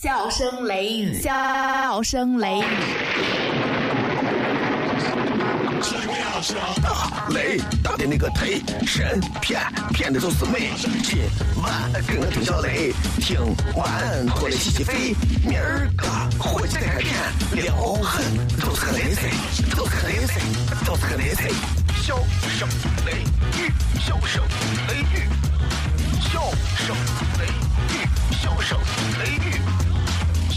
笑声雷雨，笑声雷雨。大雷大的那个忒神骗骗的都是美。今晚跟我听小雷，听完过来洗洗肺。明儿个火气再变，撩狠都是个雷菜，都是个雷菜，都是个雷菜。笑声雷雨，笑声雷雨，笑声雷雨，笑声雷雨，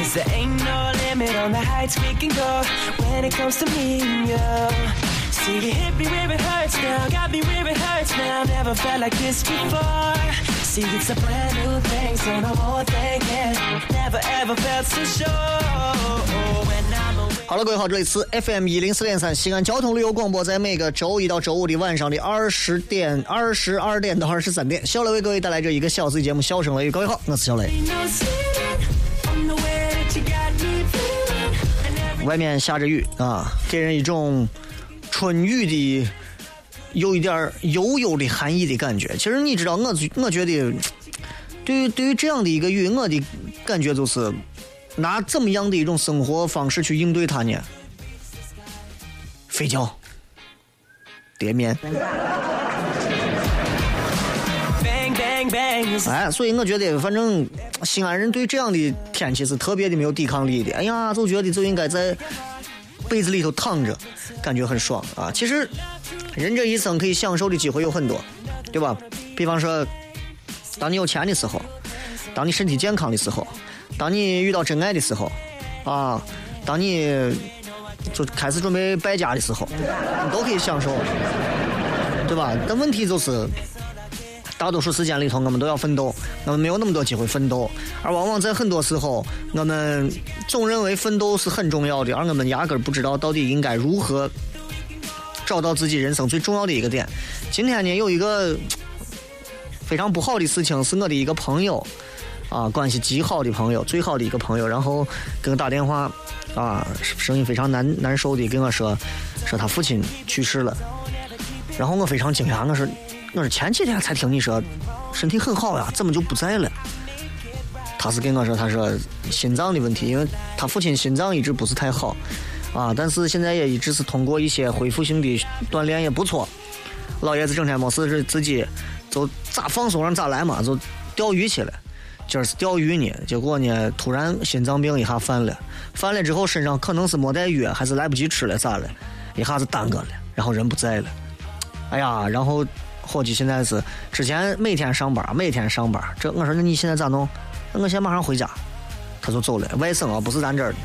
Cause there ain't no limit on the heights we can go when it comes to me and you. See, you hit me where it hurts now, got me where it hurts now. Never felt like this before. See, it's a brand new thing, so no more thinking. Never ever felt so sure. When I'm away. 好了，各位好，这里是 FM 一零四点三西安交通旅游广播，在每个周一到周五的晚上的二十点、二十二点到二十三点，小雷为各位带来这一个小时的节目《笑声雷雨》。各位好，我是小雷。外面下着雨啊，给人一种春雨的有一点儿悠悠的寒意的感觉。其实你知道，我我觉得，对于对于这样的一个雨，我的感觉就是拿怎么样的一种生活方式去应对它呢？睡觉、叠面。哎，所以我觉得，反正西安人对这样的天气是特别的没有抵抗力的。哎呀，就觉得就应该在被子里头躺着，感觉很爽啊。其实人这一生可以享受的机会有很多，对吧？比方说，当你有钱的时候，当你身体健康的时候，当你遇到真爱的时候，啊，当你就开始准备败家的时候，你都可以享受，对吧？但问题就是。大多数时间里头，我们都要奋斗，我们没有那么多机会奋斗，而往往在很多时候，我们总认为奋斗是很重要的，而我们压根儿不知道到底应该如何找到自己人生最重要的一个点。今天呢，有一个非常不好的事情，是我的一个朋友啊，关系极好的朋友，最好的一个朋友，然后给我打电话啊，声音非常难难受的跟我说，说他父亲去世了，然后我非常惊讶，我说。我说前几天才听你说身体很好呀，怎么就不在了？他是跟我说，他说心脏的问题，因为他父亲心脏一直不是太好啊，但是现在也一直是通过一些恢复性的锻炼也不错。老爷子整天没事是自己就咋放松上咋来嘛，就钓鱼去了。今儿是钓鱼呢，结果呢突然心脏病一下犯了，犯了之后身上可能是没带药，还是来不及吃了咋了，一下子耽搁了，然后人不在了。哎呀，然后。伙计现在是之前每天上班，每天上班。这我说那你现在咋弄？那我现在马上回家。他就走了，外省啊，不是咱这儿的。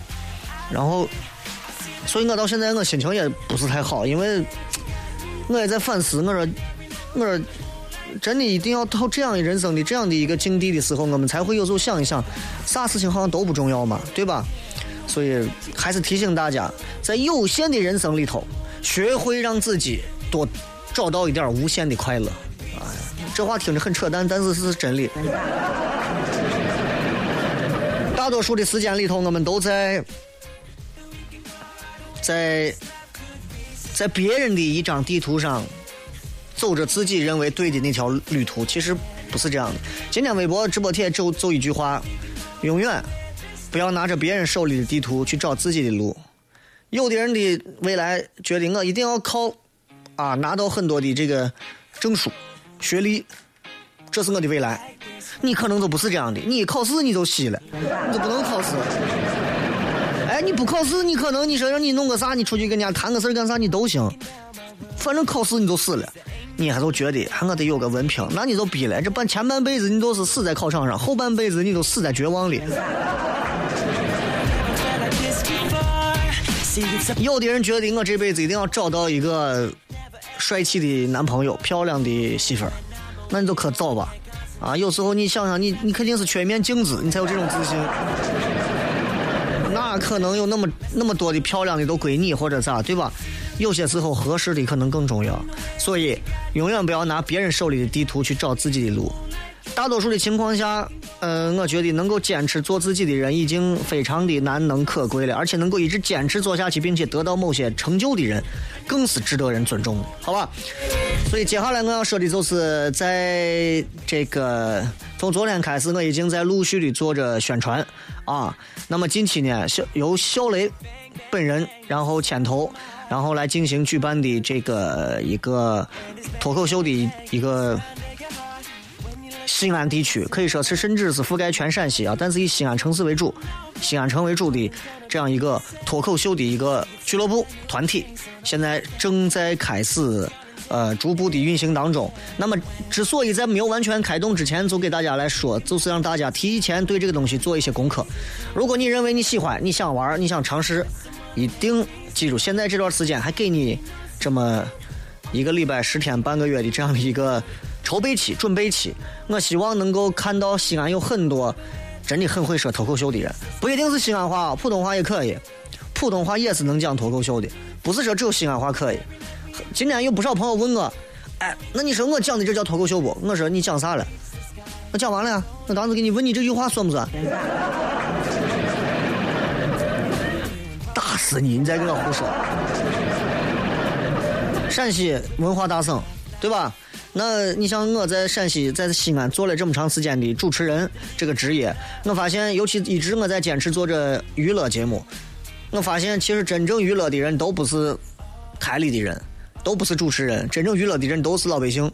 然后，所以我到现在我心情也不是太好，因为我也在反思。我说，我说，真的一定要到这样的人生的这样的一个境地的时候，我们才会有时候想一想，啥事情好像都不重要嘛，对吧？所以还是提醒大家，在有限的人生里头，学会让自己多。找到一点无限的快乐，啊，这话听着很扯淡，但是是真理。大多数的时间里头，我们都在在在别人的一张地图上走着自己认为对的那条旅途，其实不是这样的。今天微博直播帖就走一句话：永远不要拿着别人手里的地图去找自己的路。有的人的未来觉得我一定要靠。啊，拿到很多的这个证书、学历，这是我的未来。你可能都不是这样的，你考试你就稀了，你就不能考试。哎，你不考试，你可能你说让你弄个啥，你出去跟人家谈个事干啥，你都行。反正考试你就死了，你还都觉得还我得有个文凭，那你就逼了。这半前半辈子你都是死在考场上，后半辈子你都死在绝望里。有的人觉得我这辈子一定要找到一个。帅气的男朋友，漂亮的媳妇儿，那你就可早吧，啊！有时候你想想，你你肯定是缺一面镜子，你才有这种自信。那哪可能有那么那么多的漂亮的都归你或者咋，对吧？有些时候合适的可能更重要，所以永远不要拿别人手里的地图去找自己的路。大多数的情况下，呃，我觉得能够坚持做自己的人已经非常的难能可贵了，而且能够一直坚持做下去，并且得到某些成就的人，更是值得人尊重的，好吧？所以接下来我要说的就是，在这个从昨天开始，我已经在陆续的做着宣传啊。那么近期呢，小由小雷本人然后牵头，然后来进行举办的这个一个脱口秀的一个。西安地区可以说是甚至是覆盖全陕西啊，但是以西安城市为主，西安城为主的这样一个脱口秀的一个俱乐部团体，现在正在开始呃逐步的运行当中。那么之所以在没有完全开动之前就给大家来说，就是让大家提前对这个东西做一些功课。如果你认为你喜欢，你想玩，你想尝试，一定记住，现在这段时间还给你这么一个礼拜、十天、半个月的这样的一个。筹备期、准备期，我希望能够看到西安有很多真的很会说脱口秀的人，不一定是西安话，普通话也可以，普通话也是能讲脱口秀的，不是说只有西安话可以。今天有不少朋友问我，哎，那你说我讲的这叫脱口秀不？我说你讲啥了？我讲完了，我当时给你问你这句话算不算？打死你！你再给我胡说。陕西文化大省，对吧？那你像我在陕西，在西安做了这么长时间的主持人这个职业，我发现，尤其一直我在坚持做着娱乐节目，我发现其实真正娱乐的人都不是台里的人，都不是主持人，真正娱乐的人都是老百姓，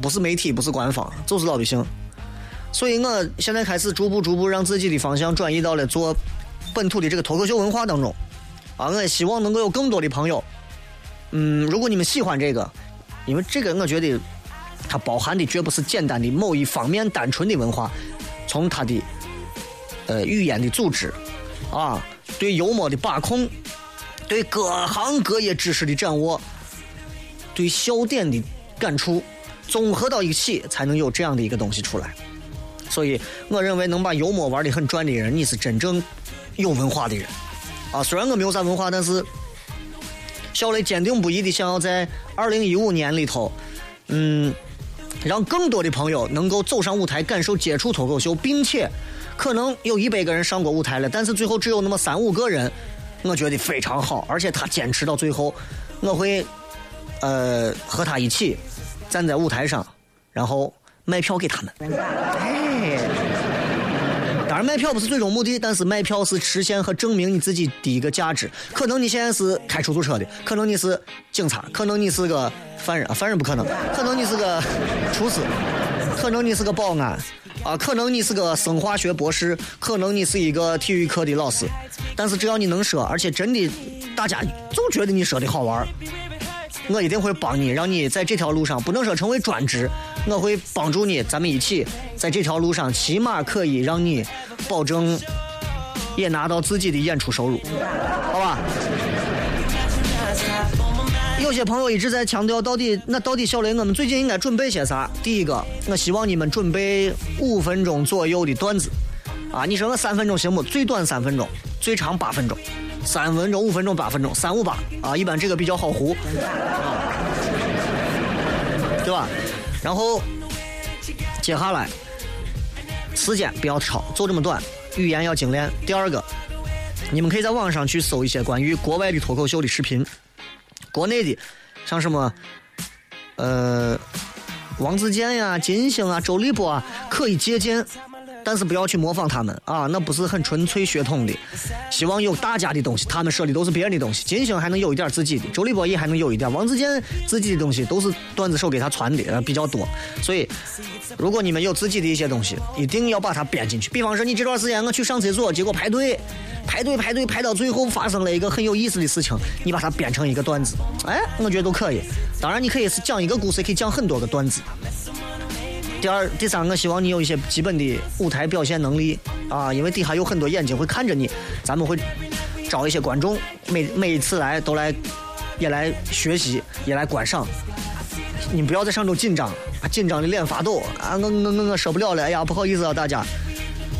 不是媒体，不是官方，就是老百姓。所以我现在开始逐步逐步让自己的方向转移到了做本土的这个脱口秀文化当中，啊，我也希望能够有更多的朋友，嗯，如果你们喜欢这个。因为这个，我觉得它包含的绝不是简单的某一方面单纯的文化，从它的呃语言的组织啊，对幽默的把控，对各行各业知识的掌握，对笑点的感触，综合到一起，才能有这样的一个东西出来。所以，我认为能把幽默玩的很转的人，你是真正有文化的人啊。虽然我没有啥文化，但是。小雷坚定不移的想要在二零一五年里头，嗯，让更多的朋友能够走上舞台，感受接触脱口秀，并且可能有一百个人上过舞台了，但是最后只有那么三五个人，我觉得非常好，而且他坚持到最后，我会呃和他一起站在舞台上，然后卖票给他们。卖票不是最终目的，但是卖票是实现和证明你自己的一个价值。可能你现在是开出租车的，可能你是警察，可能你是个犯人，犯人不可能，可能你是个厨师，可能你是个保安，啊，可能你是个生化学博士，可能你是一个体育课的老师。但是只要你能说，而且真的大家就觉得你说的好玩我一定会帮你，让你在这条路上不能说成为专职，我会帮助你，咱们一起在这条路上，起码可以让你保证也拿到自己的演出收入，好吧？有些朋友一直在强调，到底那到底小雷，我们最近应该准备些啥？第一个，我希望你们准备五分钟左右的段子，啊，你说我三分钟行不？最短三分钟，最长八分钟。三分钟、五分钟、八分钟，三五八啊，一般这个比较好糊，对吧？然后接下来时间不要超，就这么短，语言要精炼。第二个，你们可以在网上去搜一些关于国外的脱口秀的视频，国内的像什么呃王自健呀、金星啊、周立波啊，可以借鉴。但是不要去模仿他们啊，那不是很纯粹血统的。希望有大家的东西，他们说的都是别人的东西。金星还能有一点自己的，周立波也还能有一点，王自健自己的东西都是段子手给他传的比较多。所以，如果你们有自己的一些东西，一定要把它编进去。比方说，你这段时间我去上厕所，结果排队，排队排队排到最后发生了一个很有意思的事情，你把它编成一个段子，哎，我觉得都可以。当然，你可以是讲一个故事，可以讲很多个段子。第二、第三，我希望你有一些基本的舞台表现能力啊，因为底下有很多眼睛会看着你，咱们会招一些观众，每每一次来都来，也来学习，也来观赏。你不要在上头紧张，紧张的脸发抖啊！我我我我受不了了，哎呀，不好意思啊，大家，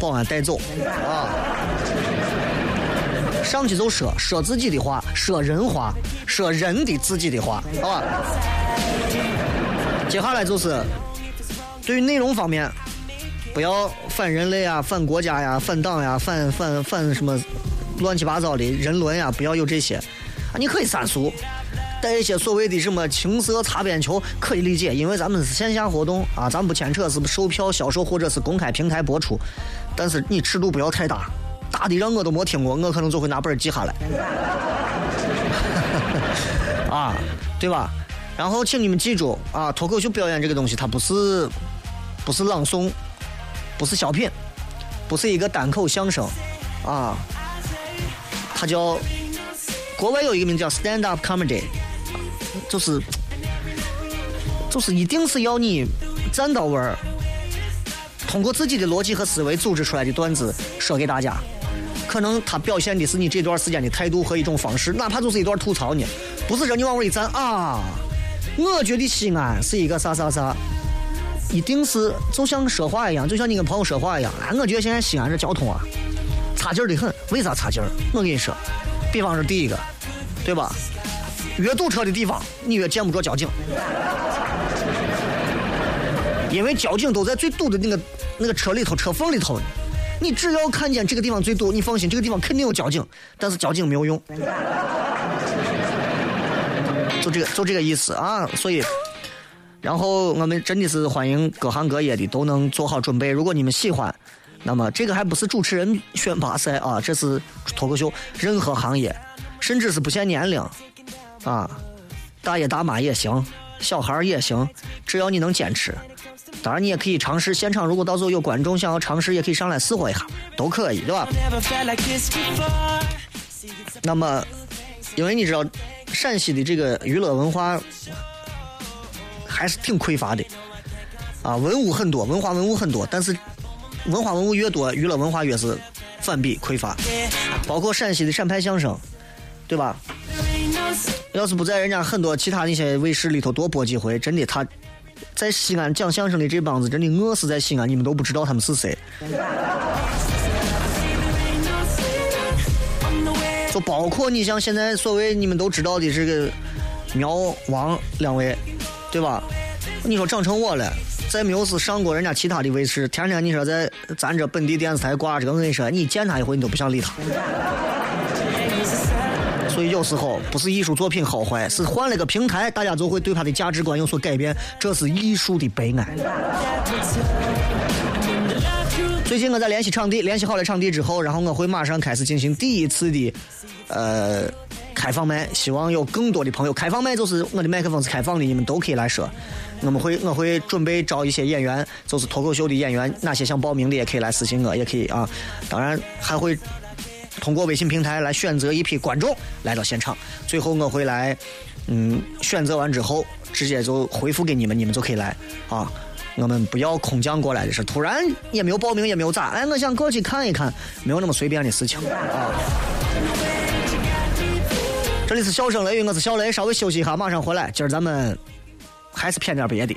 保安带走啊。上去就说说自己的话，说人话，说人的自己的话，好吧？接下来就是对于内容方面，不要反人类啊，反国家呀，反党呀，反反反什么乱七八糟的人伦呀，不要有这些啊，你可以三俗。带一些所谓的什么情色擦边球可以理解，因为咱们是线下活动啊，咱不牵扯是售票销售或者是公开平台播出，但是你尺度不要太大，大的让我都没听过，我可能就会拿本记下来，啊，对吧？然后请你们记住啊，脱口秀表演这个东西，它不是不是朗诵，不是小品，不是一个单口相声，啊，它叫国外有一个名叫 stand up comedy。就是，就是一定是要你站到位儿，通过自己的逻辑和思维组织出来的段子说给大家。可能他表现的是你这段时间的态度和一种方式，哪怕就是一段吐槽呢，不是说你往那一站啊。我觉得西安是一个啥啥啥，一定是就像说话一样，就像你跟朋友说话一样。哎，我觉得现在西安这交通啊，差劲儿的很。为啥差劲儿？我跟你说，比方说第一个，对吧？越堵车的地方，你越见不着交警，因为交警都在最堵的那个那个车里头、车缝里头。你只要看见这个地方最堵，你放心，这个地方肯定有交警，但是交警没有用。就这个，就这个意思啊！所以，然后我们真的是欢迎各行各业的都能做好准备。如果你们喜欢，那么这个还不是主持人选拔赛啊，这是脱口秀，任何行业，甚至是不限年龄。啊，大爷大妈也行，小孩也行，只要你能坚持。当然，你也可以尝试现场，如果到时候有观众想要尝试，也可以上来试活一下，都可以，对吧？那么，因为你知道，陕西的这个娱乐文化还是挺匮乏的啊，文物很多，文化文物很多，但是文化文物越多，娱乐文化越是反比匮乏。包括陕西的陕派相声，对吧？要是不在人家很多其他那些卫视里头多播几回，真的他，在西安讲相声的这帮子真的饿死在西安，你们都不知道他们是谁。就包括你像现在所谓你们都知道的这个苗王两位，对吧？你说长成我了，再没有是上过人家其他的卫视，天天你说在咱这本地电视台挂着，我跟你说，你见他一回你都不想理他。所以有时候不是艺术作品好坏，是换了个平台，大家就会对他的价值观有所改变，这是艺术的悲哀。最近我在联系场地，联系好了场地之后，然后我会马上开始进行第一次的呃开放麦，希望有更多的朋友。开放麦就是我的麦克风是开放的，你们都可以来说。我们会我会准备招一些演员，就是脱口秀的演员，哪些想报名的也可以来私信我，也可以啊。当然还会。通过微信平台来选择一批观众来到现场，最后我会来，嗯，选择完之后直接就回复给你们，你们就可以来啊。我们不要空降过来的是，突然也没有报名也没有咋，哎，我想过去看一看，没有那么随便的事情啊。这里是笑声雷雨，我是小雷，稍微休息一下，马上回来。今儿咱们还是骗点别的。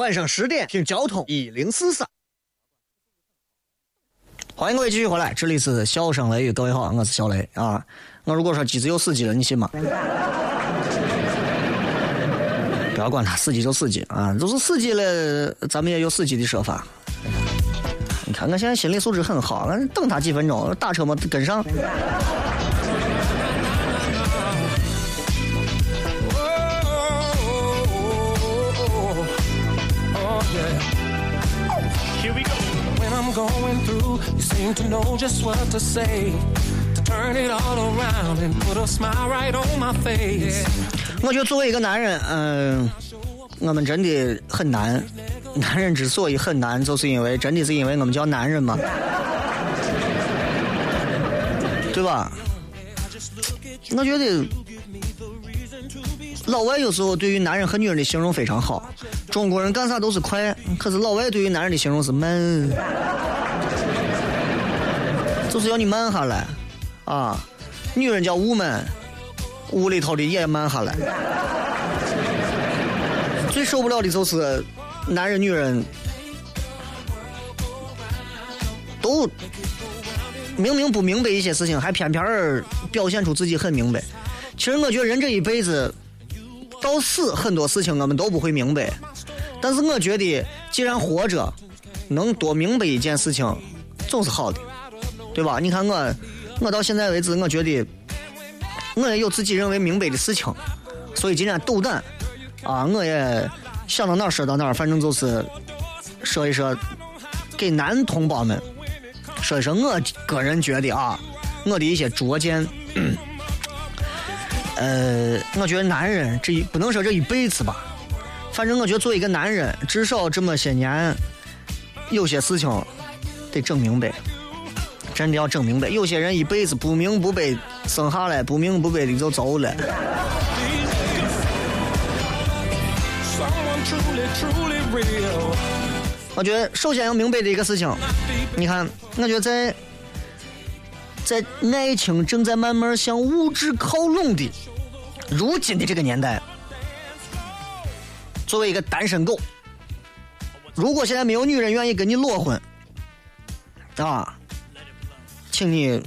晚上十点听交通一零四三。欢迎各位继续回来，这里是笑声雷雨，各位好，我是小雷啊。我如果说机子有死机了，你信吗？不要管他，死机就死机啊，就是死机了，咱们也有死机的说法。你看，我现在心理素质很好，等他几分钟，打车没跟上。Going through. You seem to know just what to say to turn it all around and put a smile right on my face. 我觉得作为一个男人，嗯、我们真的很难。男人之所以很难，就是因为真的是因为我们叫男人嘛，对吧？我觉得老外有时候对于男人和女人的形容非常好，中国人干啥都是快，可是老外对于男人的形容是慢，就是要你慢下来啊。女人叫 woman，屋里头的也慢下来。最受不了的就是男人女人都明明不明白一些事情，还偏偏儿表现出自己很明白。其实我觉得人这一辈子到死，很多事情我们都不会明白。但是我觉得，既然活着，能多明白一件事情，总是好的，对吧？你看我，我到现在为止，我觉得我也有自己认为明白的事情，所以今天斗胆啊，我也想到哪儿说到哪儿，反正就是说一说给男同胞们说一说我个人觉得啊，我的一些拙见。呃，我觉得男人这一不能说这一辈子吧，反正我觉得作为一个男人，至少这么些年，有些事情得整明白，真的要整明白。有些人一辈子不明不白生下来，不明不白的就走了。我觉得首先要明白的一个事情，你看，我觉得在在爱情正在慢慢向物质靠拢的如今的这个年代，作为一个单身狗，如果现在没有女人愿意跟你裸婚，啊，请你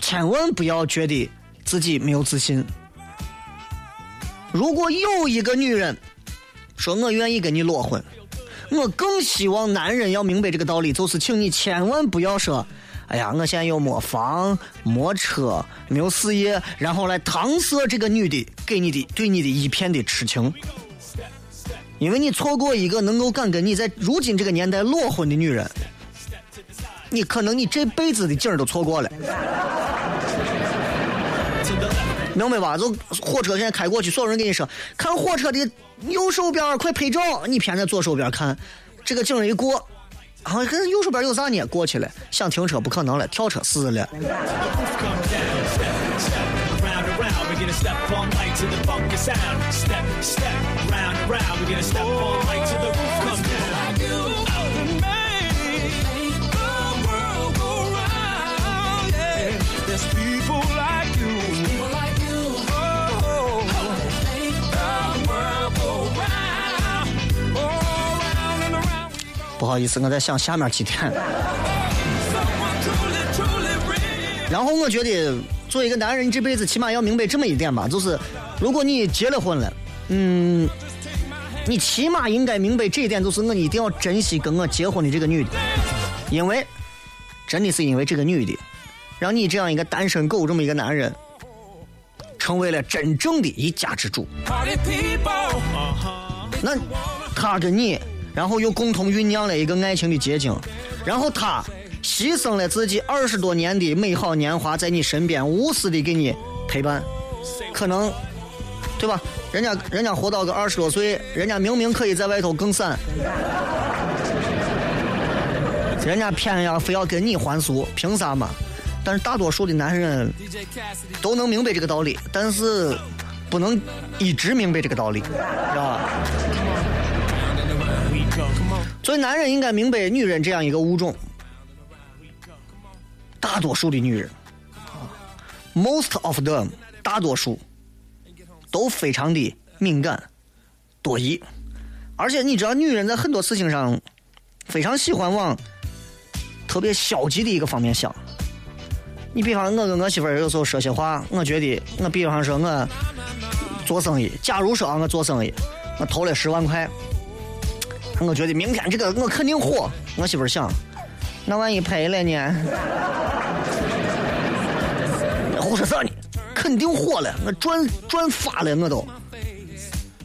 千万不要觉得自己没有自信。如果有一个女人说我愿意跟你裸婚，我更希望男人要明白这个道理，就是请你千万不要说，哎呀，我现在又没房、没车、没有事业，然后来搪塞这个女的给你的对你的一片的痴情，因为你错过一个能够敢跟你在如今这个年代裸婚的女人，你可能你这辈子的景儿都错过了。明白吧？就火车现在开过去，所有人跟你说，看火车的右手边快拍照，你偏在左手边看，这个景儿一过，啊，可是右手边有啥呢？过去了，想停车不可能了，跳车死了。Round 不好意思，我在想下面几天。Someone truly, truly real. 然后我觉得，作为一个男人，这辈子起码要明白这么一点吧，就是如果你结了婚了，嗯，你起码应该明白这一点，就是我一定要珍惜跟我结婚的这个女的，因为真的是因为这个女的，让你这样一个单身狗这么一个男人，成为了真正的一家之主。那他跟你，然后又共同酝酿了一个爱情的结晶，然后他牺牲了自己二十多年的美好年华，在你身边无私的给你陪伴，可能，对吧？人家人家活到个二十多岁，人家明明可以在外头更散，人家偏要非要跟你还俗，凭啥嘛？但是大多数的男人都能明白这个道理，但是不能一直明白这个道理，知道吧？所以男人应该明白女人这样一个物种，大多数的女人啊，most of them，大多数都非常的敏感、多疑，而且你知道，女人在很多事情上非常喜欢往特别消极的一个方面想。你比方我跟我媳妇儿有时候说些话，我觉得我比方说我做生意，假如说啊我做生意，我投了十万块，我觉得明天这个我肯定火。我媳妇儿想，那万一赔了呢？胡说啥呢？肯定火了，我赚赚发了我都。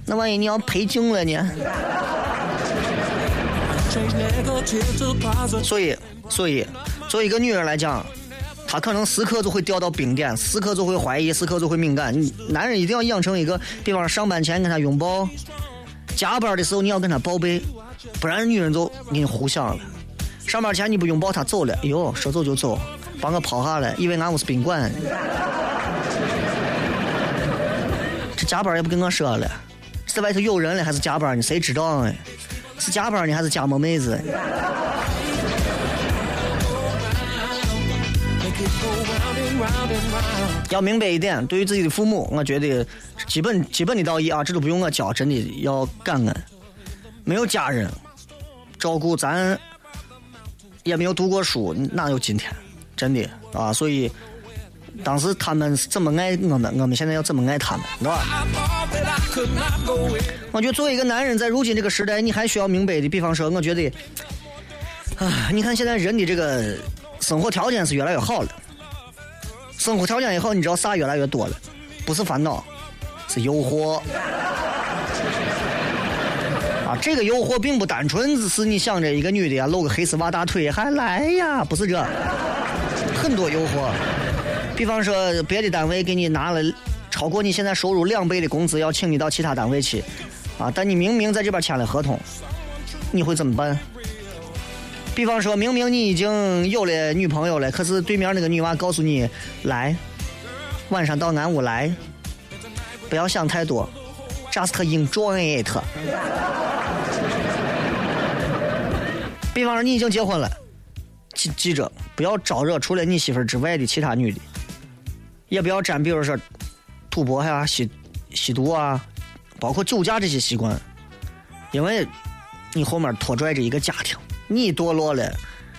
那万一你要赔净了呢？所以，所以，作为一个女人来讲，她可能时刻就会掉到冰点，时刻就会怀疑，时刻就会敏感。你男人一定要养成一个，比方上班前跟她拥抱，加班的时候你要跟他报备，不然女人就给你胡想了。上班前你不拥抱她走了，哎呦，说走就走，把我抛下了，以为俺屋是宾馆。这加班也不跟我说了，是外头有人了还是加班呢？谁知道哎？是加班呢还是加盟妹子？要明白一点，对于自己的父母，我觉得基本基本的道义啊，这都不用我教，真的要感恩。没有家人照顾咱，也没有读过书，哪有今天？真的啊，所以当时他们是怎么爱我们，我们现在要怎么爱他们，是吧？我觉得作为一个男人，在如今这个时代，你还需要明白的，比方说，我觉得，啊，你看现在人的这个生活条件是越来越好了，生活条件也好，你知道啥越来越多了，不是烦恼，是诱惑。啊，这个诱惑并不单纯只是你想着一个女的呀，露个黑丝袜大腿还来呀，不是这，很多诱惑。比方说，别的单位给你拿了超过你现在收入两倍的工资，要请你到其他单位去，啊，但你明明在这边签了合同，你会怎么办？比方说明明你已经有了女朋友了，可是对面那个女娃告诉你，来，晚上到俺屋来，不要想太多，just enjoy it。比方说你已经结婚了，记记着不要招惹除了你媳妇之外的其他女的，也不要沾，比如说赌博呀、吸吸毒啊，包括酒驾这些习惯，因为你后面拖拽着一个家庭，你堕落了，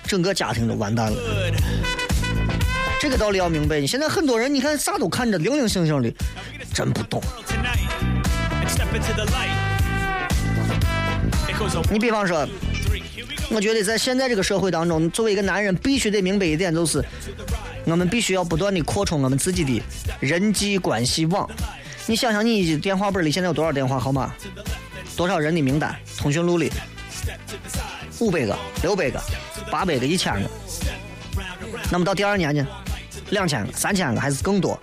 整个家庭都完蛋了。这个道理要明白。你现在很多人，你看啥都看着零零星星的，真不懂。你比方说.我觉得在现在这个社会当中，作为一个男人，必须得明白一点，就是我们必须要不断的扩充我们自己的人际关系网。你想想，你电话本里现在有多少电话号码？多少人的名单？通讯录里五百个、六百个、八百个、一千个。那么到第二年呢？两千个、三千个还是更多？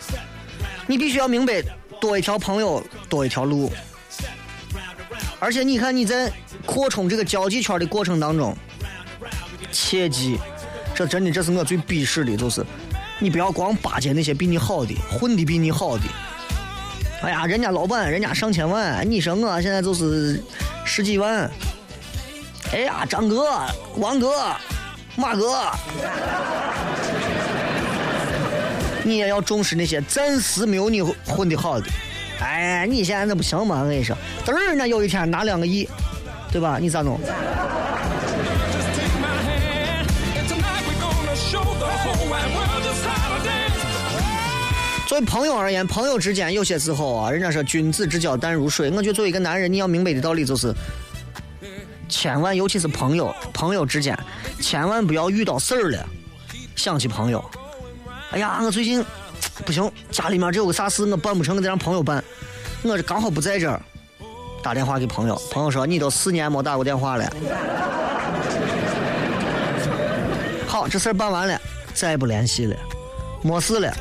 你必须要明白，多一条朋友多一条路。而且你看你在扩充这个交际圈的过程当中，切记，这真的这是我最鄙视的，就是你不要光巴结那些比你好的、混的比你好的。哎呀，人家老板人家上千万，你说我现在就是十几万。哎呀，张哥、王哥、马哥，你也要重视那些暂时没有你混的好的。哎，你现在那不行吗？我跟你说，嘚儿那有一天拿两个亿，对吧？你咋弄？作为朋友而言，朋友之间有些时候啊，人家说君子之交淡如水。我觉得作为一个男人，你要明白的道理就是，千万尤其是朋友，朋友之间，千万不要遇到事儿了，想起朋友。哎呀，我最近不行，家里面这有个啥事我办不成，我得让朋友办。我这刚好不在这儿，打电话给朋友，朋友说你都四年没打过电话了。好，这事儿办完了，再也不联系了，没事了。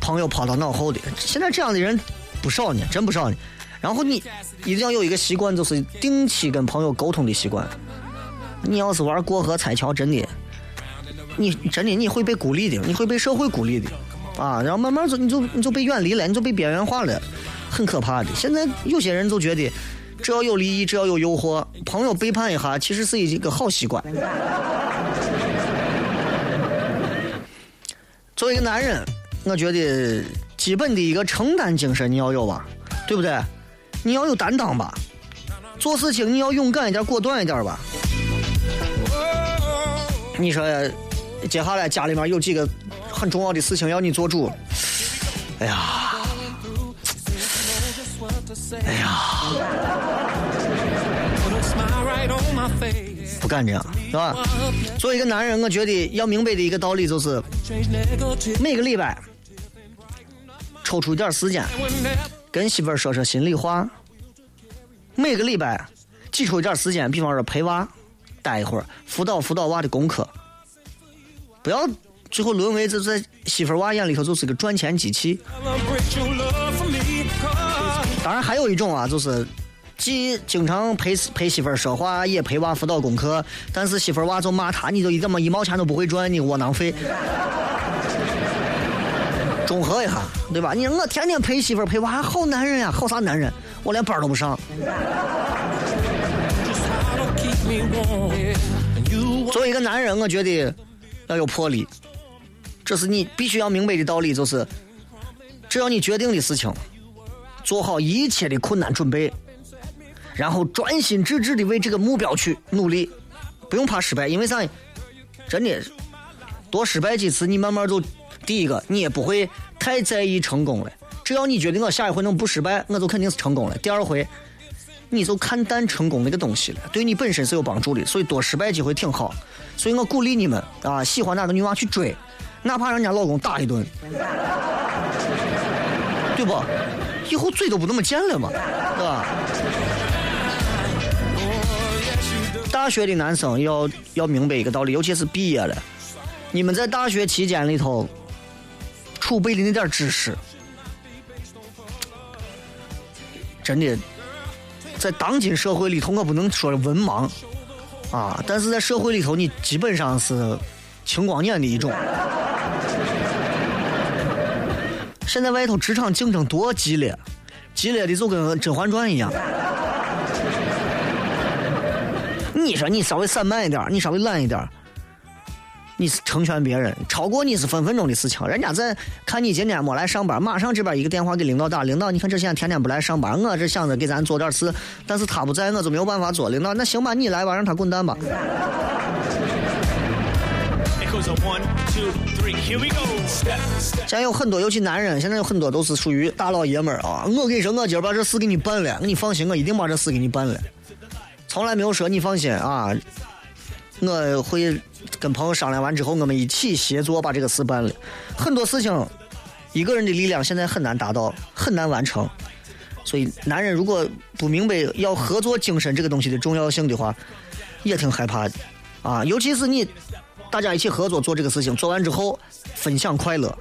朋友抛到脑后的，现在这样的人不少呢，真不少呢。然后你一定要有一个习惯，就是定期跟朋友沟通的习惯。你要是玩过河拆桥，真的，你真的你会被孤立的，你会被社会孤立的，啊，然后慢慢就你就你就被远离了，你就被边缘化了，很可怕的。现在有些人就觉得，只要有利益，只要有诱惑，朋友背叛一下，其实是一个好习惯。作为一个男人，我觉得基本的一个承担精神你要有吧，对不对？你要有担当吧，做事情你要勇敢一点、果断一点吧。你说，接下来家里面有几个很重要的事情要你做主，哎呀，哎呀，不敢这样，是吧？作为一个男人，我觉得要明白的一个道理就是，每个礼拜抽出一点时间。跟媳妇儿说说心里话。每个礼拜挤出一点时间，比方说陪娃待一会儿，辅导辅导娃的功课，不要最后沦为这在媳妇儿娃眼里头就是个赚钱机器。当然还有一种啊，就是既经常陪陪媳妇儿说话，也陪娃辅导功课，但是媳妇儿娃就骂他，你就一怎么一毛钱都不会赚，你窝囊废。中和一下对吧？你我天天陪媳妇陪娃，好男人呀，好啥男人？我连班都不上。作为一个男人，我觉得要有魄力，这是你必须要明白的道理，就是只要你决定的事情，做好一切的困难准备，然后专心致志的为这个目标去努力，不用怕失败，因为啥？真的多失败几次，你慢慢就第一个你也不会太在意成功了。只要你觉得我下一回能不失败，我就肯定是成功了。第二回。你就看淡成功那个东西了，对你本身是有帮助的，所以多失败机会挺好。所以我鼓励你们啊，喜欢哪个女娃去追，哪怕人家老公打一顿，对不？以后嘴都不那么贱了嘛，对吧？大学的男生要要明白一个道理，尤其是毕业了，你们在大学期间里头储备的那点知识，真的。在当今社会里头，我不能说文盲啊，但是在社会里头，你基本上是青光眼的一种。现在外头职场竞争多激烈，激烈的就跟《甄嬛传》一样。你说你稍微散漫一点，你稍微懒一点。你是成全别人，超过你是分分钟的事情。人家在看你今天没来上班，马上这边一个电话给领导打，领导，你看这现在天天不来上班，我这想着给咱做点事，但是他不在，我就没有办法做。领导，那行吧，你来吧，让他滚蛋吧。现在有很多，尤其男人，现在有很多都是属于大老爷们儿啊。我跟你说，我今儿把这事给你办了，你放心，我一定把这事给你办了，从来没有说你放心啊。我会跟朋友商量完之后，我们一起协作把这个事办了。很多事情，一个人的力量现在很难达到，很难完成。所以，男人如果不明白要合作精神这个东西的重要性的话，也挺害怕的啊。尤其是你大家一起合作做这个事情，做完之后分享快乐，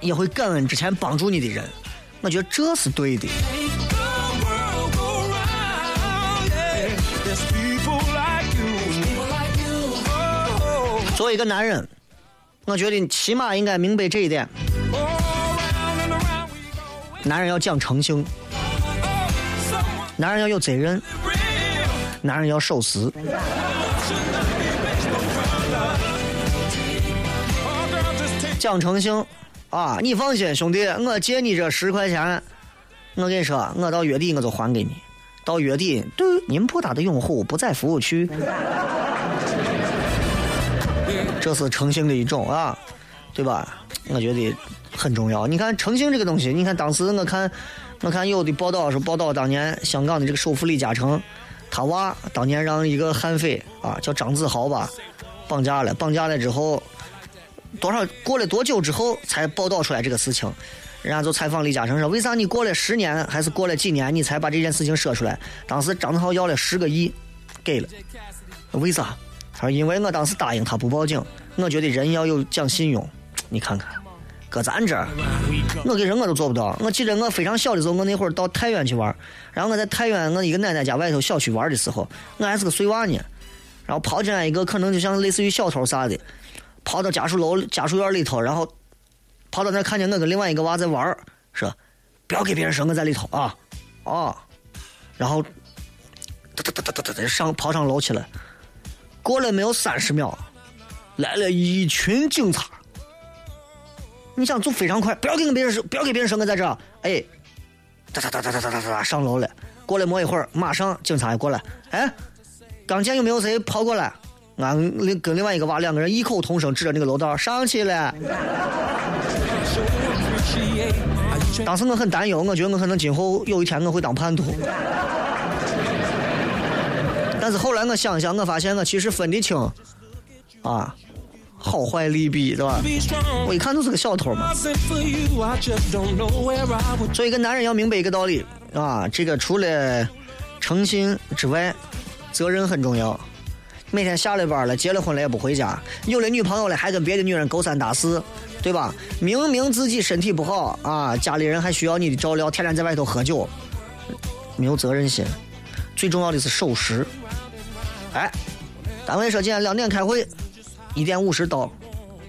也会感恩之前帮助你的人。我觉得这是对的。为一个男人，我觉得起码应该明白这一点：男人要讲诚信，男人要有责任，男人要守时。讲诚信啊！你放心，兄弟，我借你这十块钱，我跟你说，我到月底我就还给你。到月底，对，您拨打的用户不在服务区。这是诚信的一种啊，对吧？我觉得很重要。你看诚信这个东西，你看当时我看，我看有的报道说，报道当年香港的这个首富李嘉诚，他娃当年让一个悍匪啊，叫张子豪吧，绑架了。绑架了之后，多少过了多久之后才报道出来这个事情？人家就采访李嘉诚说：“为啥你过了十年还是过了几年你才把这件事情说出来？”当时张子豪要了十个亿，给了，为啥？他说：“因为我当时答应他不报警，我觉得人要有讲信用。你看看，搁咱这儿，我给人我都做不到。我记得我非常小的时候，我那会儿到太原去玩，然后我在太原我一个奶奶家外头小区玩的时候，我还是个碎娃呢。然后跑进来一个可能就像类似于小偷啥的，跑到家属楼家属院里头，然后跑到那看见我跟另外一个娃在玩，说不要给别人说我在里头啊啊，然后哒哒哒哒哒哒上跑上楼去了。”过了没有三十秒，来了一群警察。你想走非常快，不要跟别人说，不要给别人说我在这。哎，哒哒哒哒哒哒哒哒上楼了。过了没一会儿，马上警察也过来。哎，刚见有没有谁跑过来？俺跟另外一个娃两个人异口同声指着那个楼道上去了。当时我很担忧，我觉得我可能今后有一天我会当叛徒。但是后来我想想，我发现我其实分得清，啊，好坏利弊，对吧？我一看就是个小偷嘛。所以，一个男人要明白一个道理啊，这个除了诚信之外，责任很重要。每天下了班了，结了婚了也不回家，有了女朋友了还跟别的女人勾三搭四，对吧？明明自己身体不好啊，家里人还需要你的照料，天天在外头喝酒，没有责任心。最重要的是守时。哎，单位说今天两点开会，一点五十到，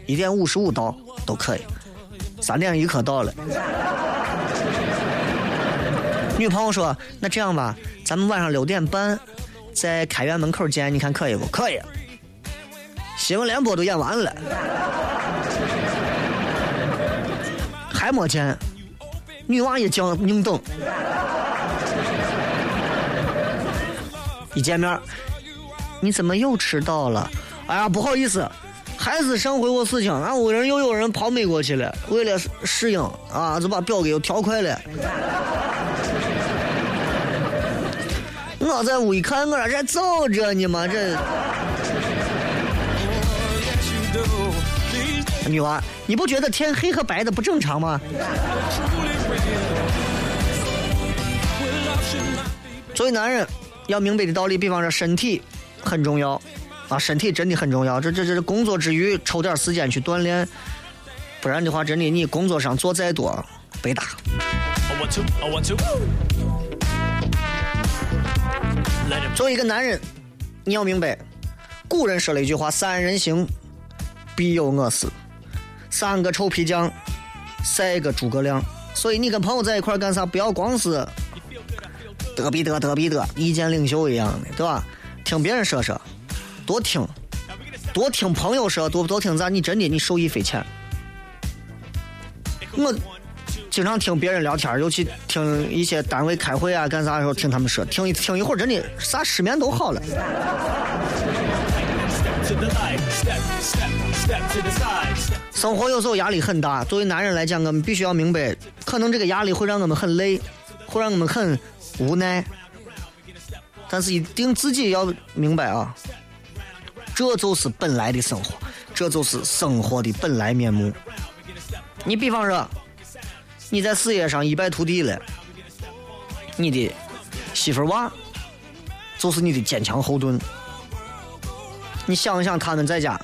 一点五十五到都可以。三点一刻到了。女朋友说：“那这样吧，咱们晚上六点半在开元门口见，你看可以不？可以。新闻联播都演完了，还没见，女娃也将硬等。一见面，你怎么又迟到了？哎呀，不好意思，还是上回我事情，俺屋人又有人跑美国去了，为了适应啊，就把表给又调快了。我在屋一看，我这早着呢嘛，这女娃，你不觉得天黑和白的不正常吗？作为男人，要明白的道理，比方说身体很重要啊，身体真的很重要。这这这工作之余抽点时间去锻炼，不然的话，真的你工作上做再多白搭。作为一个男人，你要明白，古人说了一句话：“三人行，必有我师。”三个臭皮匠，赛个诸葛亮。所以你跟朋友在一块干啥？不要光是得比得得比得，意见领袖一样的，对吧？听别人说说，多听，多听朋友说，多多听咱，你真的你受益匪浅。我经常听别人聊天，尤其听一些单位开会啊，干啥的时候听他们说，听一听一会儿，真的啥失眠都好了。生活有时候压力很大，作为男人来讲，我们必须要明白，可能这个压力会让我们很累，会让我们很无奈，但是一定自己要明白啊，这就是本来的生活，这就是生活的本来面目。你比方说，你在事业上一败涂地了，你的媳妇儿娃就是你的坚强后盾。你想一想，他们在家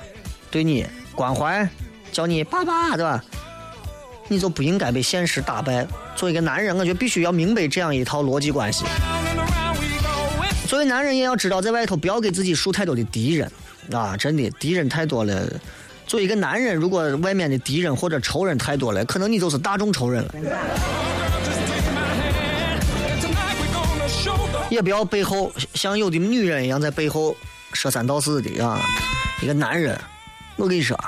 对你关怀，叫你爸爸，对吧？你就不应该被现实打败。作为一个男人，我觉得必须要明白这样一套逻辑关系。作为男人，也要知道在外头不要给自己树太多的敌人啊！真的，敌人太多了。作为一个男人，如果外面的敌人或者仇人太多了，可能你就是大众仇人了。也不要背后像有的女人一样在背后说三道四的啊！一个男人，我跟你说，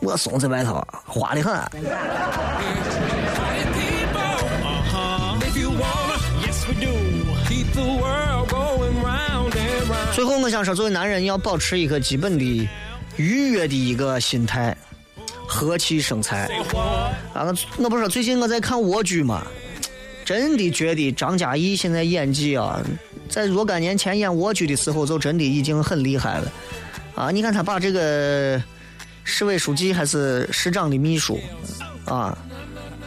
我怂在外头花的很。最后，我想说，作为男人，要保持一个基本的愉悦的一个心态，和气生财。啊，我不是说最近我在看蜗居嘛，真的觉得张嘉译现在演技啊，在若干年前演蜗居的时候，就真的已经很厉害了。啊，你看他把这个市委书记还是市长的秘书啊，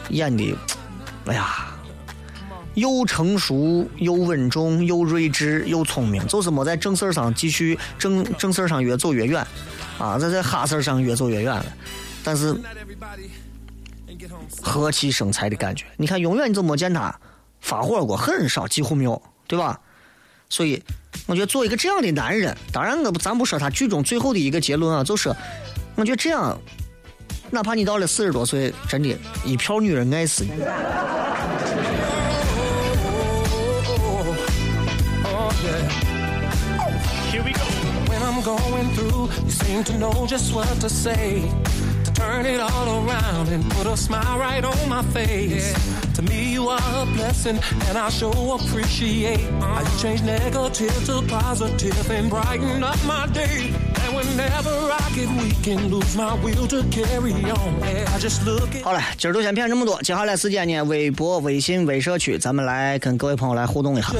演的，哎呀。又成熟，又稳重，又睿智，又聪明，就是没在正事儿上继续正正事儿上越走越远，啊，在在哈事儿上越走越远了。但是和气生财的感觉，你看，永远你都没见他发火过，很少，几乎没有，对吧？所以，我觉得做一个这样的男人，当然我不咱不说他剧中最后的一个结论啊，就是我觉得这样，哪怕你到了四十多岁，真的，一票女人爱死你。You seem to know just what to say. To turn it all around and put a smile right on my face. To me, you are a blessing, and I sure appreciate how you change negative to positive and brighten up my day. And whenever I get weak and lose my will to carry on, I just look at 好了，今儿就先骗这么多。接下来时间呢，微博、微信、微社区，咱们来跟各位朋友来互动一下。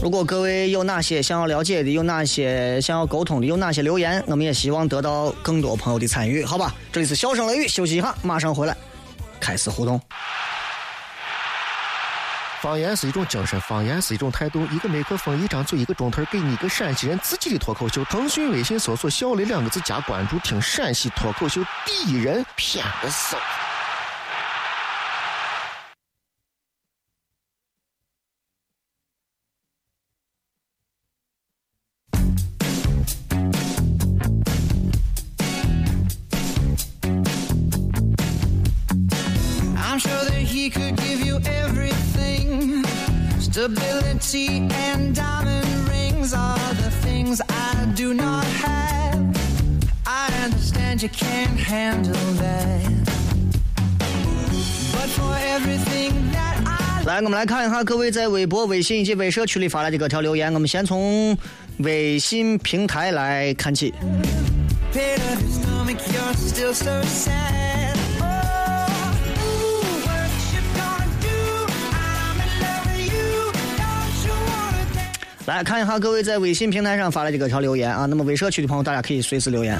如果各位有哪些想要了解的，有哪些想要沟通的，有哪些留言，我们也希望得到更多朋友的参与，好吧？这里是笑声雷雨，休息一下，马上回来，开始互动。方言是一种精神，方言是一种态度。一个麦克风，一张嘴，一个钟头，给你一个陕西人自己的脱口秀。腾讯微信搜索“小雷”两个字加关注，听陕西脱口秀第一人，骗个搜。Stability and diamond rings are the things I do not have. I understand you can't handle that. But for everything that I 来，我们来看一下各位在微博、微信以及微社区里发来的各条留言。我们先从微信平台来看起。pit of your stomach, you're still so sad. 来看一下各位在微信平台上发来的各条留言啊。那么微社区的朋友，大家可以随时留言。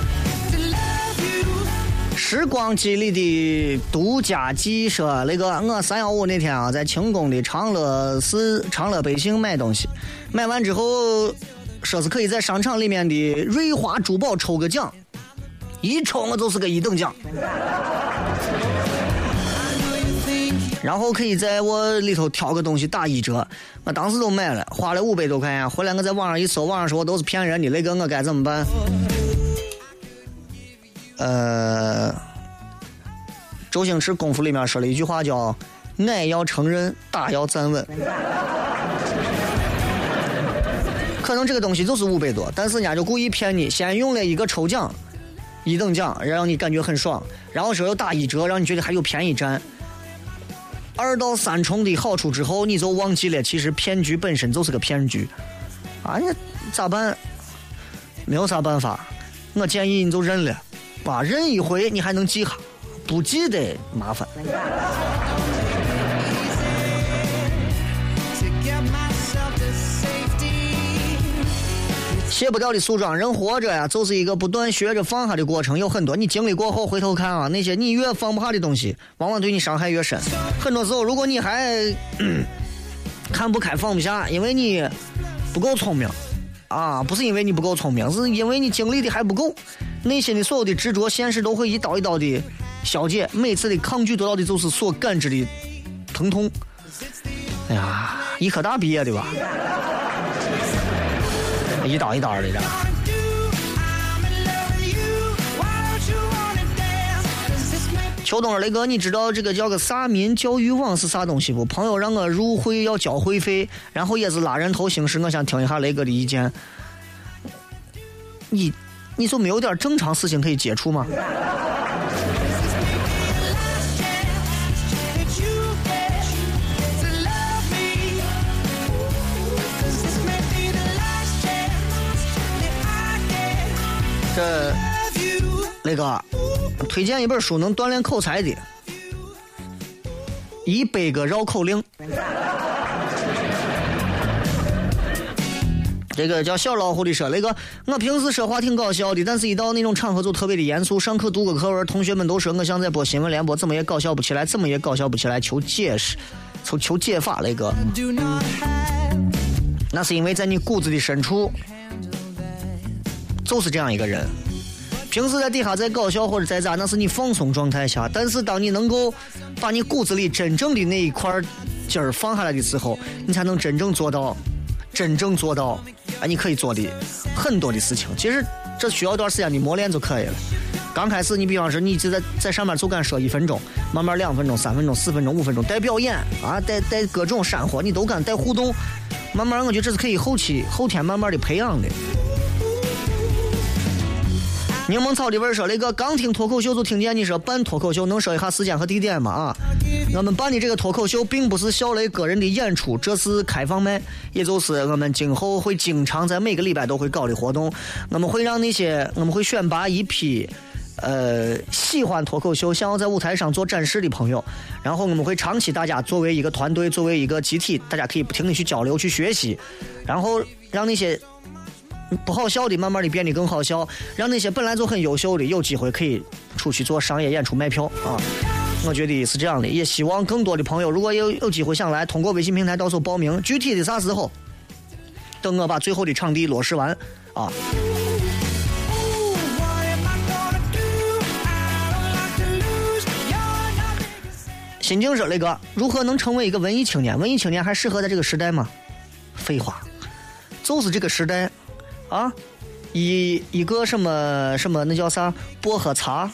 时光机里的独家记说，那个我三幺五那天啊，在庆功的长乐寺长乐北行买东西，买完之后说是可以在商场里面的瑞华珠宝抽个奖，一抽我就是个一等奖，然后可以在我里头挑个东西打一折，我当时都买了，花了五百多块钱，回来我在网上一搜，网上说都是骗人的，那个我该怎么办？呃，周星驰功夫里面说了一句话叫“矮要承认，打要站稳”。可能这个东西就是五百多，但是人家就故意骗你，先用了一个抽奖，一等奖，让你感觉很爽，然后说又打一折，让你觉得还有便宜占。二到三重的好处之后，你就忘记了，其实骗局本身就是个骗局。啊，你咋办？没有啥办法，我建议你就认了。啊，认一回你还能记下，不记得麻烦。卸不掉的梳妆，人活着呀，就是一个不断学着放下的过程。有很多你经历过后回头看啊，那些你越放不下的东西，往往对你伤害越深。很多时候，如果你还、嗯看不开放不下，因为你不够聪明啊，不是因为你不够聪明，是因为你经历的还不够。内心的所有的执着，现实都会一刀一刀的消解。每次的抗拒得到的就是所感知的疼痛。哎呀，医科大毕业的吧？一刀一刀的这。秋冬儿雷哥，你知道这个叫个啥民教育网是啥东西不？朋友让我入会要交会费，然后也是拉人头形式，我想听一下雷哥的意见。你你就没有点正常事情可以接触吗？这?雷哥，推荐一本书能锻炼口才的，《一百个绕口令》。这个叫小老虎的说，雷哥，我平时说话挺搞笑的，但是一到那种场合就特别的严肃。上课读个课文，同学们都说我像在播新闻联播，怎么也搞笑不起来，怎么也搞笑不起来，求解释，求求解法，雷哥。Do not have 那是因为在你骨子的深处，就是这样一个人。平时在底下再搞笑或者再咋，那是你放松状态下。但是当你能够把你骨子里真正的那一块筋儿放下来的时候，你才能真正做到，真正做到啊，你可以做的很多的事情。其实这需要一段时间的磨练就可以了。刚开始你比方说你就在在上面就敢说一分钟，慢慢两分钟、三分钟、四分钟、五分钟，带表演啊，带带各种山火，你都敢带互动。慢慢，我觉得这是可以后期后天慢慢的培养的。柠檬草的味儿说，那个刚听脱口秀就听见你说办脱口秀，能说一下时间和地点吗？啊，我们办的这个脱口秀并不是小雷个人的演出，这是开放麦，也就是我们今后会经常在每个礼拜都会搞的活动。我们会让那些我们会选拔一批。呃，喜欢脱口秀、想要在舞台上做展示的朋友，然后我们会长期大家作为一个团队，作为一个集体，大家可以不停的去交流、去学习，然后让那些不好笑的慢慢的变得更好笑，让那些本来就很优秀的有机会可以出去做商业演出卖票啊。我觉得是这样的，也希望更多的朋友如果有有机会想来，通过微信平台到时候报名，具体的啥时候，等我把最后的场地落实完啊。What am I gonna do? I don't like to lose. You're not 新静说：“雷哥，如何能成为一个文艺青年？文艺青年还适合在这个时代吗？废话，就是这个时代，啊，一一个什么什么那叫啥薄荷茶，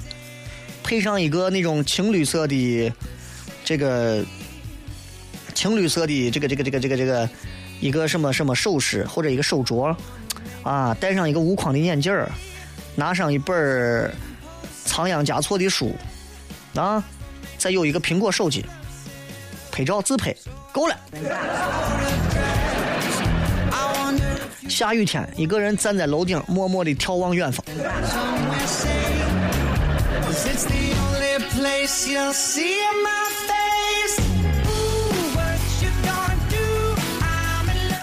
配上一个那种青绿色的这个青绿色的这个这个这个这个这个一个什么什么首饰或者一个手镯，啊，戴上一个无框的眼镜儿，拿上一本儿仓央嘉措的书，啊，再有一个苹果手机，拍照自拍够了。下雨天一个人站在楼顶默默的眺望远方。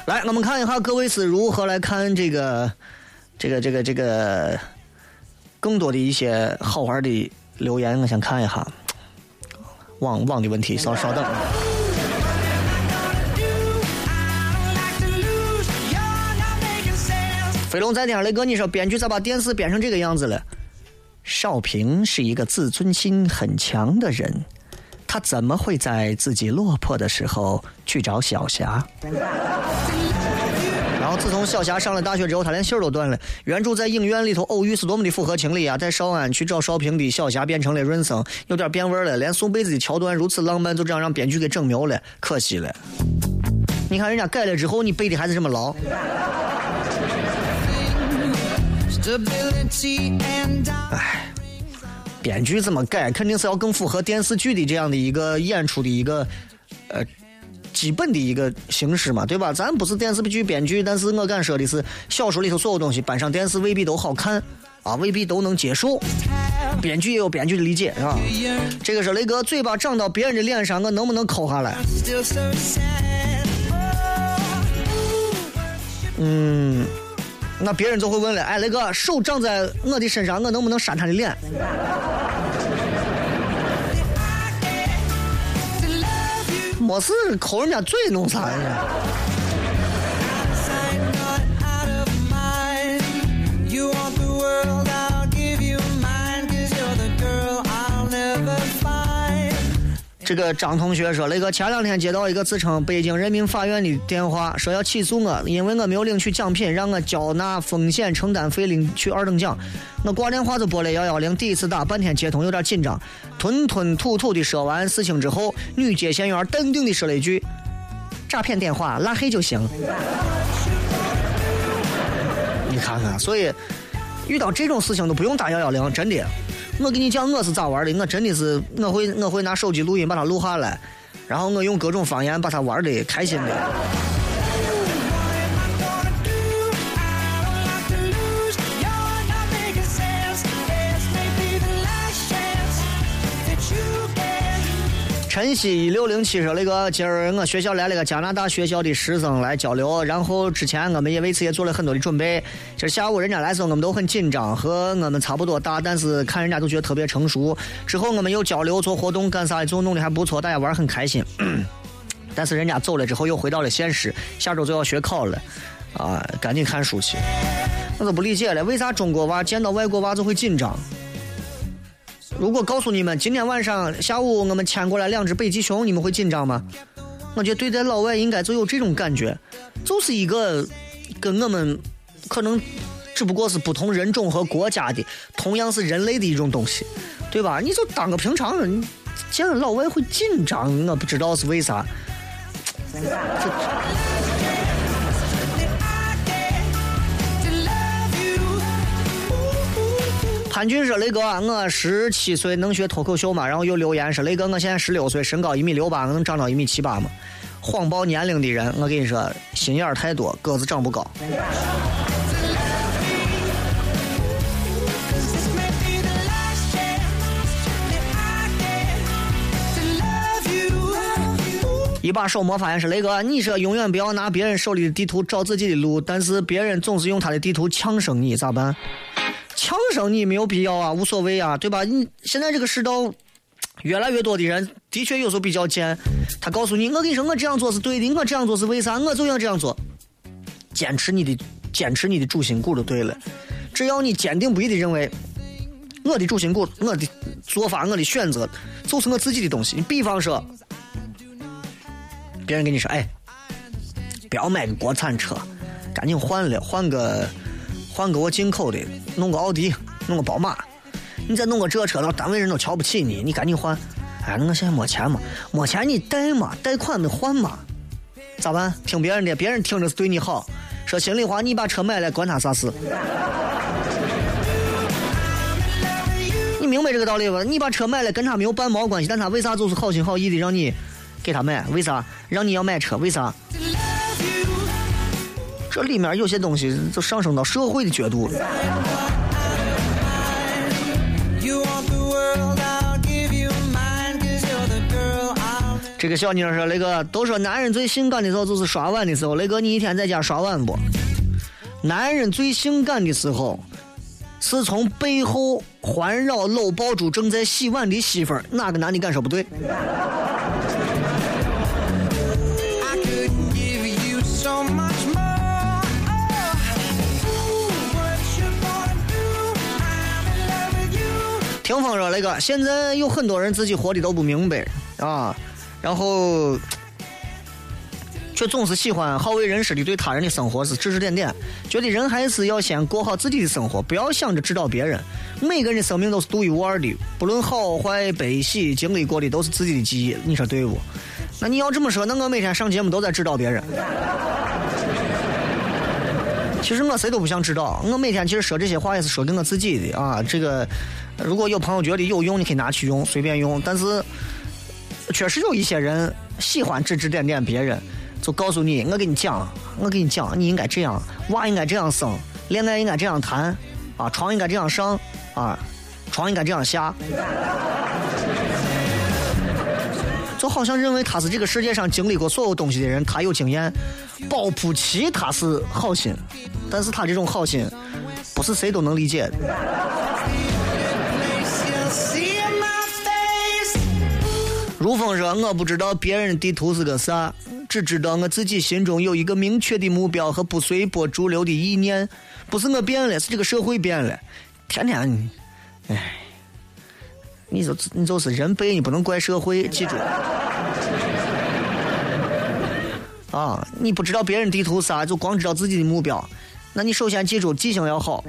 来我们看一下各位是如何来看这个这个这个这个更多的一些好玩的留言我想看一下。网网的问题稍稍等。飞龙在天，雷哥，你说编剧咋把电视编成这个样子了？少平是一个自尊心很强的人，他怎么会在自己落魄的时候去找小霞？然后自从小霞上了大学之后，他连信儿都断了。原著在影院里头偶遇是多么的符合情理啊！在少安去找少平的小霞变成了润生，有点变味儿了。连送被子的桥段如此浪漫，就这样让编剧给整苗了，可惜了。你看人家改了之后，你背的还是这么牢。哎编剧怎么改，肯定是要更符合电视剧的这样的一个演出的一个呃基本的一个形式嘛，对吧？咱不是电视剧编剧，但是我敢说的是，小说里头所有东西搬上电视未必都好看啊，未必都能接受。编剧也有编剧的理解，是吧？这个是雷哥嘴巴长到别人的脸上，我能不能抠下来？嗯，那别人就会问了，哎，雷哥，手长在我的身上，我能不能扇他的脸没事，抠人家嘴弄啥呀？这个张同学说，雷哥前两天接到一个自称北京人民法院的电话，说要起诉我，因为我没有领取奖品，让我缴纳风险承担费领取二等奖。我挂电话就拨了幺幺零，第一次打半天接通，有点紧张。吞吞吐吐的说完事情之后，女接线员淡定的说了一句：“诈骗电话拉黑就行。”你看看，所以遇到这种事情都不用打幺幺零，真的。我跟你讲，我是咋玩的，我真的是我会我会拿手机录音把它录下来，然后我用各种方言把它玩的开心的。晨曦一六零七说：“那个今儿我学校来了个加拿大学校的师生来交流，然后之前我们也为此也做了很多的准备。今儿下午人家来的时候，我们都很紧张，和我们差不多大，但是看人家都觉得特别成熟。之后我们又交流做活动干啥的，就弄得还不错，大家玩儿很开心。但是人家走了之后又回到了现实，下周就要学考了，啊，赶紧看书去。我都不理解了，为啥中国娃见到外国娃就会紧张？如果告诉你们今天晚上下午我们牵过来两只北极熊，你们会紧张吗？我觉得对待老外应该就有这种感觉，就是一个跟我们可能只不过是不同人种和国家的，同样是人类的一种东西，对吧？你就当个平常人，见了老外会紧张，我不知道是为啥。潘俊说：“雷哥，我十七岁能学脱口秀吗？”然后又留言说：“雷哥，我现在十六岁，身高一米六八，我能长到一米七八吗？”谎报年龄的人，我跟你说，心眼儿太多，个子长不高。一把手摸发言是雷哥，你说永远不要拿别人手里的地图找自己的路，但是别人总是用他的地图强生你，咋办？强生你没有必要啊，无所谓啊，对吧？你现在这个世道，越来越多的人的确有时候比较贱，他告诉你，我跟你说，我这样做是对的，我这样做是为啥？我就要这样做，坚持你的坚持你的主心骨就对了。只要你坚定不移的认为，我的主心骨，我的做法，我的选择，就是我自己的东西。你比方说，别人跟你说，哎，不要买个国产车，赶紧换了，换个换个我进口的，弄个奥迪，弄个宝马。你再弄个这车，那单位人都瞧不起你，你赶紧换。哎，那我现在没钱嘛，没钱你贷嘛，贷款没还嘛，咋办？听别人的，别人听着是对你好，说心里话，你把车买了，关他啥事？你明白这个道理吧？你把车买了，跟他没有半毛关系，但他为啥就是好心好意的让你给他买？为啥让你要买车？为啥？这里面有些东西就上升到社会的角度了。这个小妞说：“雷哥，都说男人最性感的时候就是刷碗的时候。雷哥，你一天在家刷碗不？男人最性感的时候，是从背后环绕搂抱住正在洗碗的媳妇儿。哪个男的敢说不对？听风说，雷哥，现在有很多人自己活的都不明白啊，然后却总是喜欢好为人师的对他人的生活是指指点点，觉得人还是要先过好自己的生活，不要想着指导别人。每个人的生命都是独一无二的，不论好坏悲喜，经历过的都是自己的记忆。你说对不？那你要这么说，那我每天上节目都在指导别人。其实我谁都不想知道，我每天其实说这些话也是说给我自己的啊。这个如果有朋友觉得有用，你可以拿去用，随便用。但是确实有一些人喜欢指指点点别人，就告诉你，我跟你讲，我跟你讲，你应该这样，娃应该这样生，恋爱应该这样谈，啊，床应该这样上，啊，床应该这样下。就好像认为他是这个世界上经历过所有东西的人，他有经验，保不齐他是好心，但是他这种好心，不是谁都能理解的。如风说：“我不知道别人的地图是个啥，只知道我自己心中有一个明确的目标和不随波逐流的意念。不是我变了，是这个社会变了。天天，唉，你就你就是人背，你不能怪社会。记住，啊，你不知道别人地图啥，就光知道自己的目标，那你首先记住记性要好。”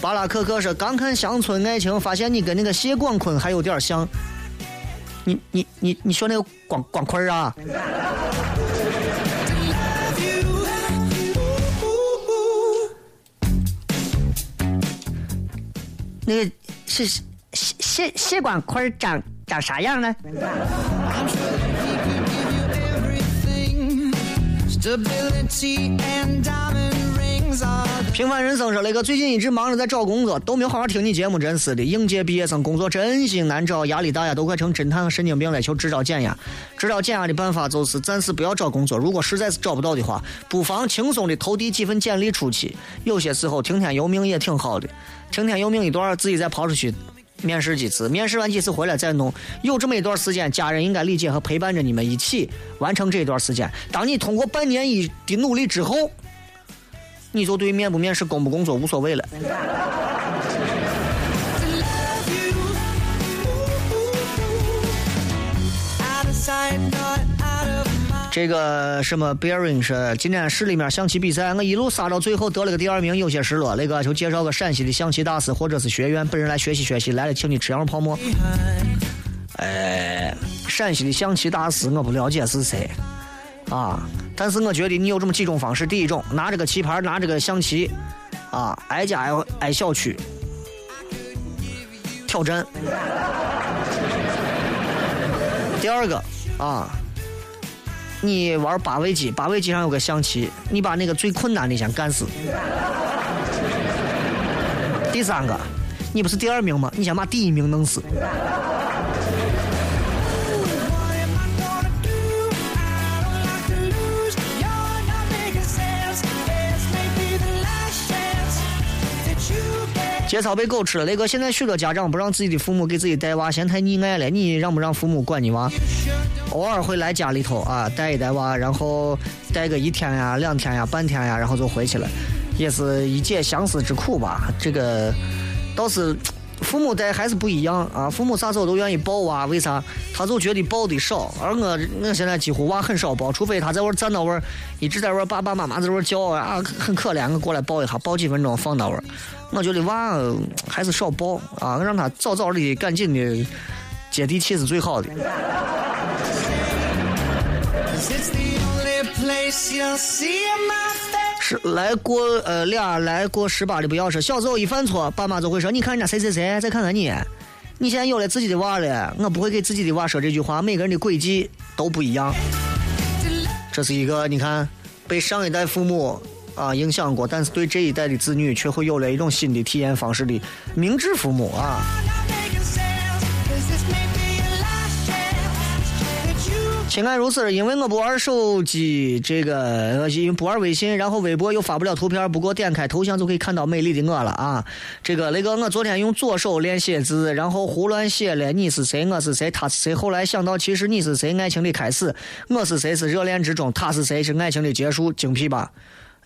巴拉克克说：“刚看《乡村爱情》，发现你跟那个谢广坤还有点像。你你你你说那个广广坤儿啊？那个是谢谢谢广坤儿长长啥样呢？平凡人生说：“雷哥最近一直忙着在找工作，都没有好好听你节目，真是的。应届毕业生工作真心难找，压力大呀，都快成侦探和神经病了。求支招减压，支招减压的办法就是暂时不要找工作。如果实在是找不到的话，不妨轻松的投递几份简历出去。有些时候听天由命也挺好的，听天由命一段，自己再跑出去面试几次，面试完几次回来再弄。有这么一段时间，家人应该理解和陪伴着你们一起完成这一段时间。当你通过半年一的努力之后。”你就对面不面试、工不工作无所谓了。这个什么 Bearing 是今天市里面象棋比赛，我一路杀到最后得了个第二名，有些失落。那个就介绍个陕西的象棋大师或者是学员，本人来学习学习，来了请你吃羊肉泡馍。哎，陕西的象棋大师我不了解是谁啊，但是我觉得你有这么几种方式：第一种，拿着个棋盘，拿着个象棋，啊，挨家挨挨小区挑战；第二个啊。你玩八位机，八位机上有个象棋，你把那个最困难的先干死。第三个，你不是第二名吗？你先把第一名弄死。节操被狗吃了，雷哥，现在许多家长不让自己的父母给自己带娃，嫌太溺爱了。你让不让父母管你娃？偶尔会来家里头啊，带一带娃，然后带个一天呀、两天呀、半天呀，然后就回去了，也是一解相思之苦吧。这个倒是父母带还是不一样啊，父母啥时候都愿意抱娃，为啥？他就觉得抱的少，而我我现在几乎娃很少抱，除非他在我站到位儿，一直在那儿爸爸妈妈在那儿叫啊，很可怜，我过来抱一下，抱几分钟放到位儿。我觉得娃还是少抱啊，让他早早的赶紧的接地气是最好的。来过呃俩来过十八的不要说，小时候一犯错，爸妈就会说你看人家谁谁谁，再看看你，你现在有了自己的娃了，我不会给自己的娃说这句话，每个人的轨迹都不一样。这是一个你看被上一代父母啊影响过，但是对这一代的子女却会有了一种新的体验方式的明智父母啊。情爱如此，因为我不玩手机，这个因为不玩微信，然后微博又发不了图片，不过点开头像就可以看到美丽的我了啊！这个那个我昨天用左手练写字，然后胡乱写了你是谁，我是谁，他是谁，后来想到其实你是谁，爱情的开始，我是谁是热恋之中，他是谁是爱情的结束，精辟吧？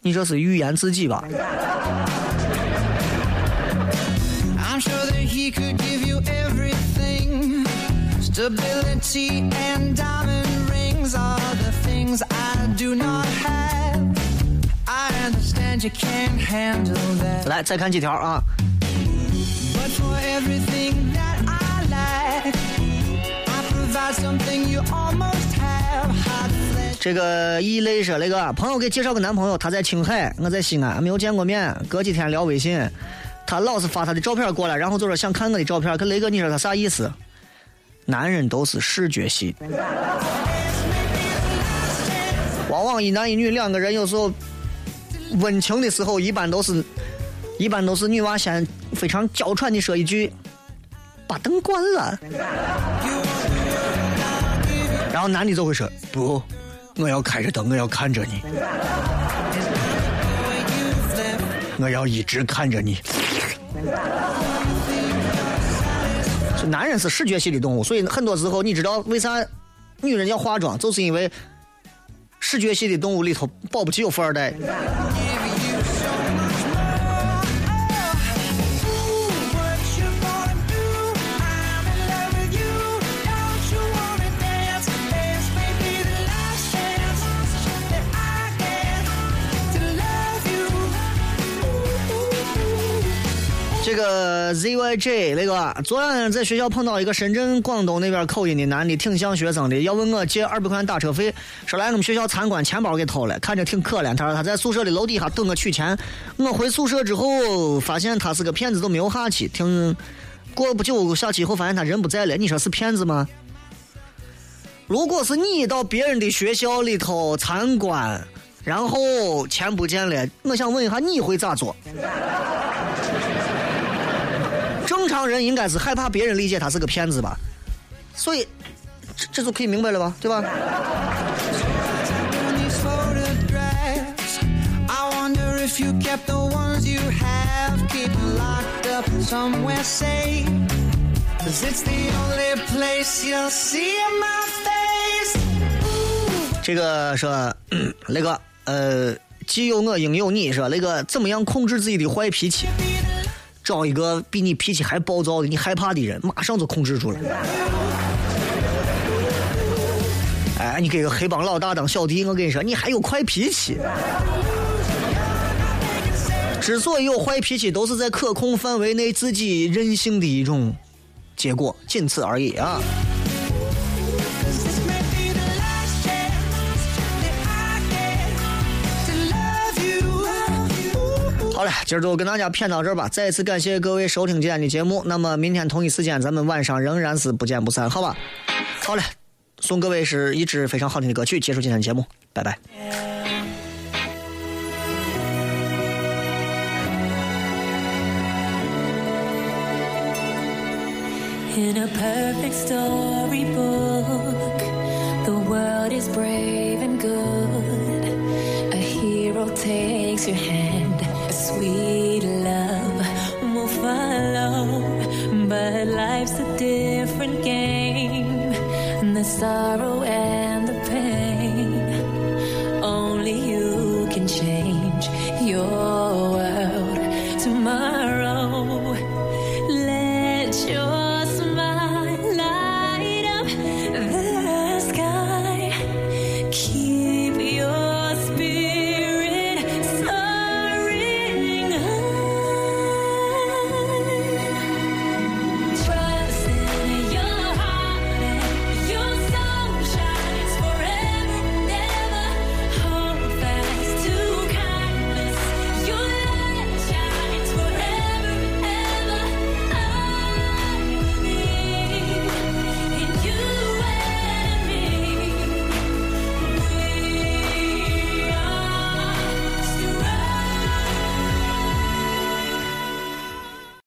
你这是预言自己吧？I'm sure that he could give you everything. Stability and diamond rings are the things I do not have. I understand you can't handle that. 来，再看几条啊！But for everything that I lack, I provide something you almost have. Hot flesh. 这个一类说那个朋友给介绍个男朋友，他在青海，我在西安，没有见过面，隔几天聊微信，他老是发他的照片过来，然后就说想看我的照片，可雷哥你说他啥意思？男人都是视觉系往往一男一女两个人有时候温情的时候，一般都是，一般都是女娃先非常娇喘的说一句，把灯关了，然后男的就会说不，我要开着灯，我要看着你，我要一直看着你。这男人是视觉系的动物，所以很多时候你知道为啥女人要化妆，就是因为视觉系的动物里头保不齐有富二代。这个 ZYJ 那个，昨晚在学校碰到一个深圳、广东那边口音的男的，挺像学生的，要问我借二百块钱打车费，说来我们学校参观，钱包给偷了，看着挺可怜。他说他在宿舍的楼底下等我取钱，我回宿舍之后发现他是个骗子，都没有下去。听过不久下去以后，发现他人不在了。你说是骗子吗？如果是你到别人的学校里头参观，然后钱不见了，我想问一下你会咋做？正常人应该是害怕别人理解他是个骗子吧，所以这这就可以明白了吧，对吧.这个说那个呃，既有我应有你，说那个怎么样控制自己的坏脾气？找一个比你脾气还暴躁的、你害怕的人，马上就控制住了。哎，你给个黑帮老大当小弟，我跟你说，你还有坏脾气。之所以有坏脾气，都是在可控范围内自己任性的一种结果，仅此而已啊。今儿就跟大家谝到这儿吧。再次感谢各位收听今天的节目。那么明天同一时间，咱们晚上仍然是不见不散，好吧？好了，送各位是一支非常好听的歌曲，结束今天的节目，拜拜。In a perfect storybook, the world is brave and good. A hero takes your hand, sweet love will follow. But life's a different game, and the sorrow and